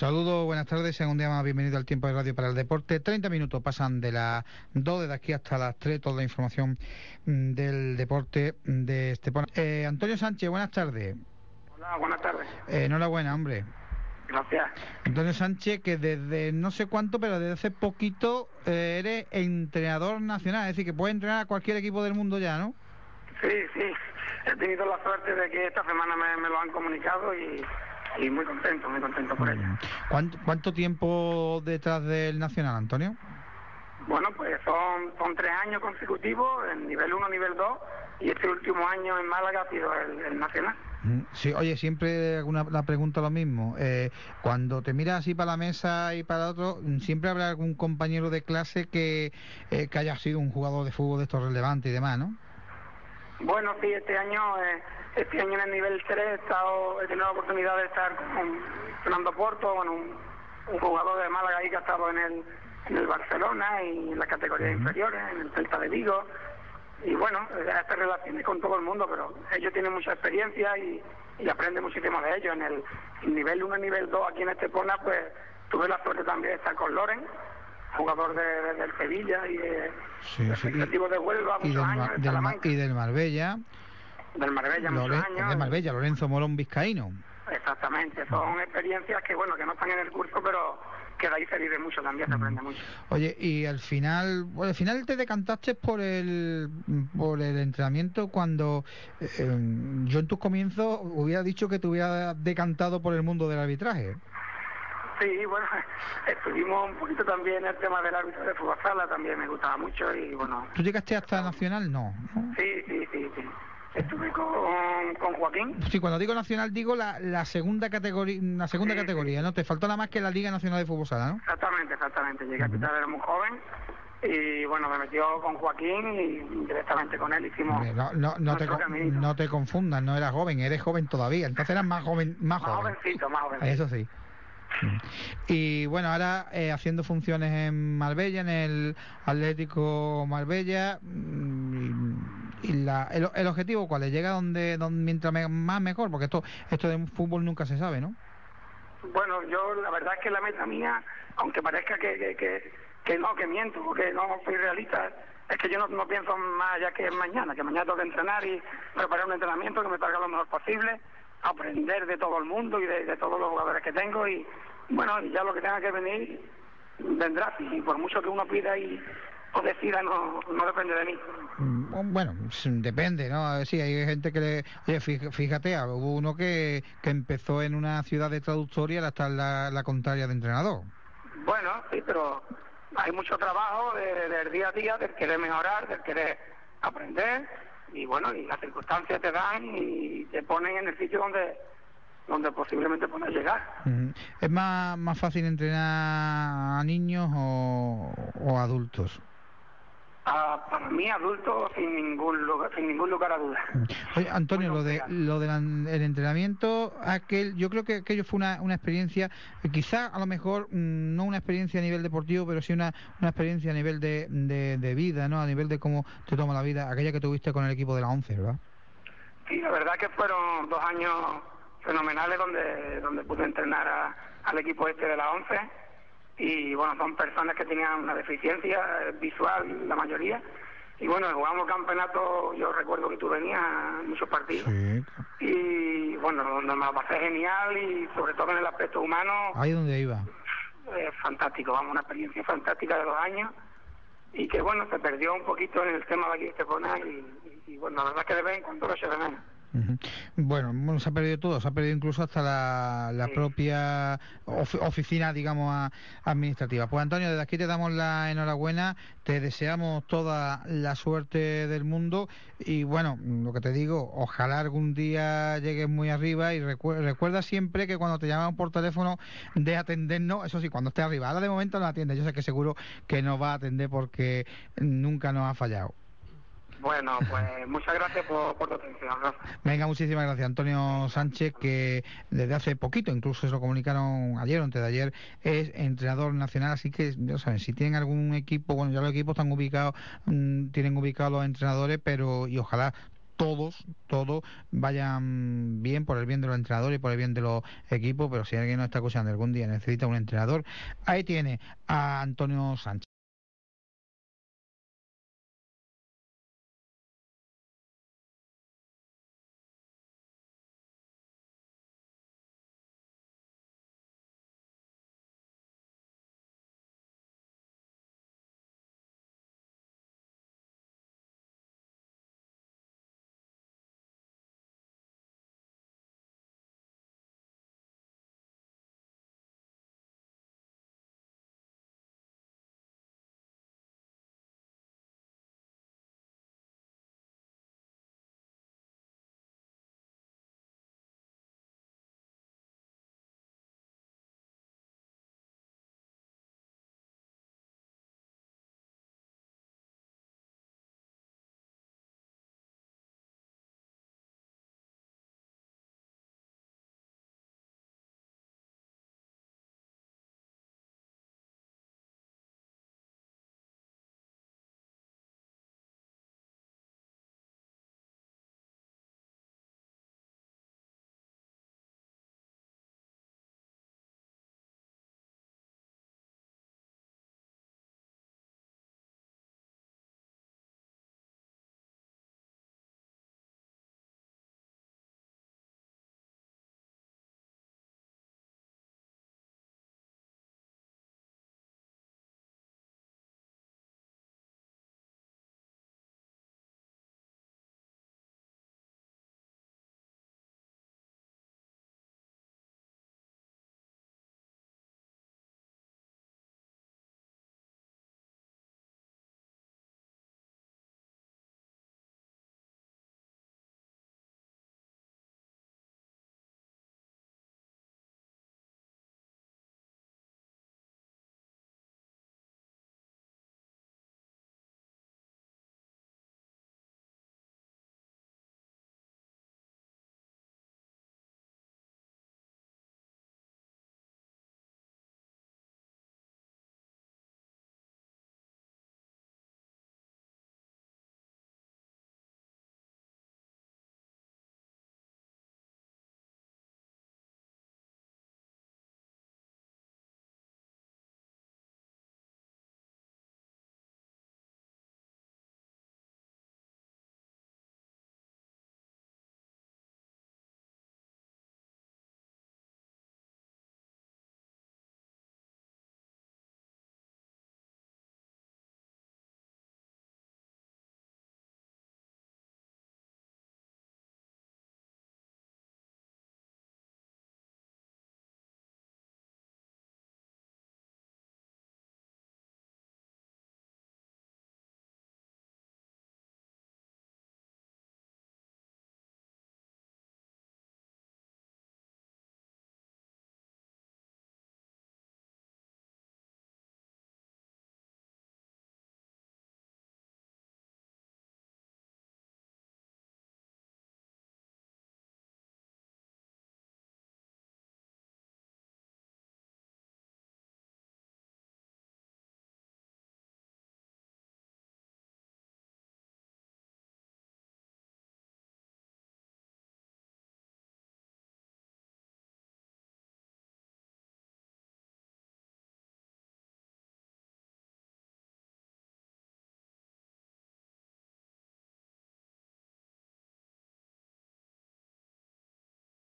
Saludos, buenas tardes, sean un día más bienvenido al tiempo de radio para el deporte. 30 minutos pasan de las 2 de aquí hasta las 3, toda la información mm, del deporte de Estepona. Eh, Antonio Sánchez, buenas tardes. Hola, buenas tardes. Eh, enhorabuena, hombre. Gracias. Antonio Sánchez, que desde no sé cuánto, pero desde hace poquito eh, eres entrenador nacional, es decir, que puedes entrenar a cualquier equipo del mundo ya, ¿no? Sí, sí. He tenido la suerte de que esta semana me, me lo han comunicado y, y muy contento, muy contento por ello. ¿Cuánto, cuánto tiempo detrás del nacional, Antonio? Bueno, pues son, son tres años consecutivos, en nivel 1, nivel 2, y este último año en Málaga ha sido el, el nacional. Mm, Sí, oye, siempre una, la pregunta lo mismo. Eh, cuando te miras así para la mesa y para otro, mm, siempre habrá algún compañero de clase que, eh, que haya sido un jugador de fútbol de estos relevantes y demás, ¿no? Bueno, sí, este año, eh, este año en el nivel 3 he, estado, he tenido la oportunidad de estar con Fernando Porto, bueno, un, un jugador de Málaga ahí que ha estado en el, en el Barcelona y en las categorías inferiores, en el Celta de Vigo. Y bueno, eh, hace relaciones con todo el mundo, pero ellos tienen mucha experiencia y, y aprenden muchísimo de ellos. En el, en nivel 1 y nivel 2 aquí en Estepona, pues tuve la suerte también de estar con Loren, jugador de, de- del Sevilla y de, Sí, de sí, y- Recreativo de Huelva, Y muchos del, años, del y del Marbella, del Marbella, muchos Loren- años. de Marbella, Lorenzo Morón Vizcaíno. Exactamente, son experiencias que bueno, que no están en el curso, pero que de ahí se vive mucho también, se aprende mucho. Oye, y al final, bueno, al final te decantaste por el por el entrenamiento cuando eh, eh, yo en tus comienzos hubiera dicho que te hubiera decantado por el mundo del arbitraje. Sí, bueno, estuvimos un poquito también el tema del árbitro de fútbol sala, también me gustaba mucho y bueno, ¿Tú llegaste hasta Nacional? No. ¿no? sí, sí, sí, sí. Estuve con, con Joaquín, Sí, cuando digo Nacional digo la, la segunda categoría, la segunda Sí, categoría, ¿no? Te faltó nada más que la Liga Nacional de Fútbol Sala, ¿no? exactamente, exactamente, llegué a quitar, era muy joven y bueno, me metió con Joaquín y directamente con él hicimos No, no, no, te, caminito. no te confundas, no eras joven, eres joven todavía, entonces eras más joven, más más joven. jovencito, más jovencito. Eso sí. Y bueno, ahora eh, haciendo funciones en Marbella, en el Atlético Marbella, mm, y, la, el, el objetivo cuál es, llega donde, donde mientras más mejor, porque esto esto de fútbol nunca se sabe, ¿no? Bueno, yo la verdad es que la meta mía, aunque parezca que, que, que, no, que miento, porque no soy realista, es que yo no, no pienso más allá que mañana, que mañana tengo que entrenar y preparar un entrenamiento que me salga lo mejor posible, aprender de todo el mundo y de todos los jugadores que tengo y bueno, ya lo que tenga que venir vendrá y por mucho que uno pida y o decida no, no depende de mí. Mm, Bueno, s- depende, ¿no? Sí, hay gente que le... Oye, fí- fíjate, ah, hubo uno que, que empezó en una ciudad de traductor y ahora está en la, la contraria de entrenador. Bueno, sí, pero hay mucho trabajo de- del día a día, del querer mejorar, del querer aprender, y bueno, y las circunstancias te dan y te ponen en el sitio donde donde posiblemente puedas llegar. ¿Es más, más fácil entrenar a niños o, o adultos? Ah, para mí, adulto, sin ningún lugar, sin ningún lugar a dudas. Oye, Antonio, Muy lo de lo del entrenamiento, aquel, yo creo que aquello fue una, una experiencia, quizá a lo mejor mm, no una experiencia a nivel deportivo, pero sí una, una experiencia a nivel de, de, de vida, ¿no? A nivel de cómo te toma la vida, aquella que tuviste con el equipo de la ONCE, ¿verdad? Sí, la verdad que fueron dos años fenomenales donde donde pude entrenar a- al equipo este de la ONCE y bueno, son personas que tenían una deficiencia visual la mayoría y bueno, jugamos campeonato, yo recuerdo que tú venías a muchos partidos. Y bueno, donde me la pasé genial y sobre todo en el aspecto humano. Ahí donde iba. Eh, fantástico, vamos, una experiencia fantástica de los años y que bueno, se perdió un poquito en el tema de aquí de Estepona y, y, bueno, la verdad es que de vez en cuando lo eché de menos. Bueno, se ha perdido todo, se ha perdido incluso hasta la, propia oficina, digamos, administrativa. Pues Antonio, desde aquí te damos la enhorabuena, te deseamos toda la suerte del mundo y bueno, lo que te digo, ojalá algún día llegues muy arriba y recuerda siempre que cuando te llaman por teléfono de atendernos, eso sí, cuando estés arriba, ahora de momento no atiende, yo sé que seguro que nos va a atender porque nunca nos ha fallado. Bueno, pues muchas gracias por, tu atención. Venga, muchísimas gracias. Antonio Sánchez, que desde hace poquito, incluso se lo comunicaron ayer o antes de ayer, es entrenador nacional, así que ya saben, si tienen algún equipo, bueno, ya los equipos están ubicados, mm, tienen ubicados los entrenadores, pero y ojalá todos, todos vayan bien por el bien de los entrenadores y por el bien de los equipos, pero si alguien no está escuchando algún día necesita un entrenador, ahí tiene a Antonio Sánchez.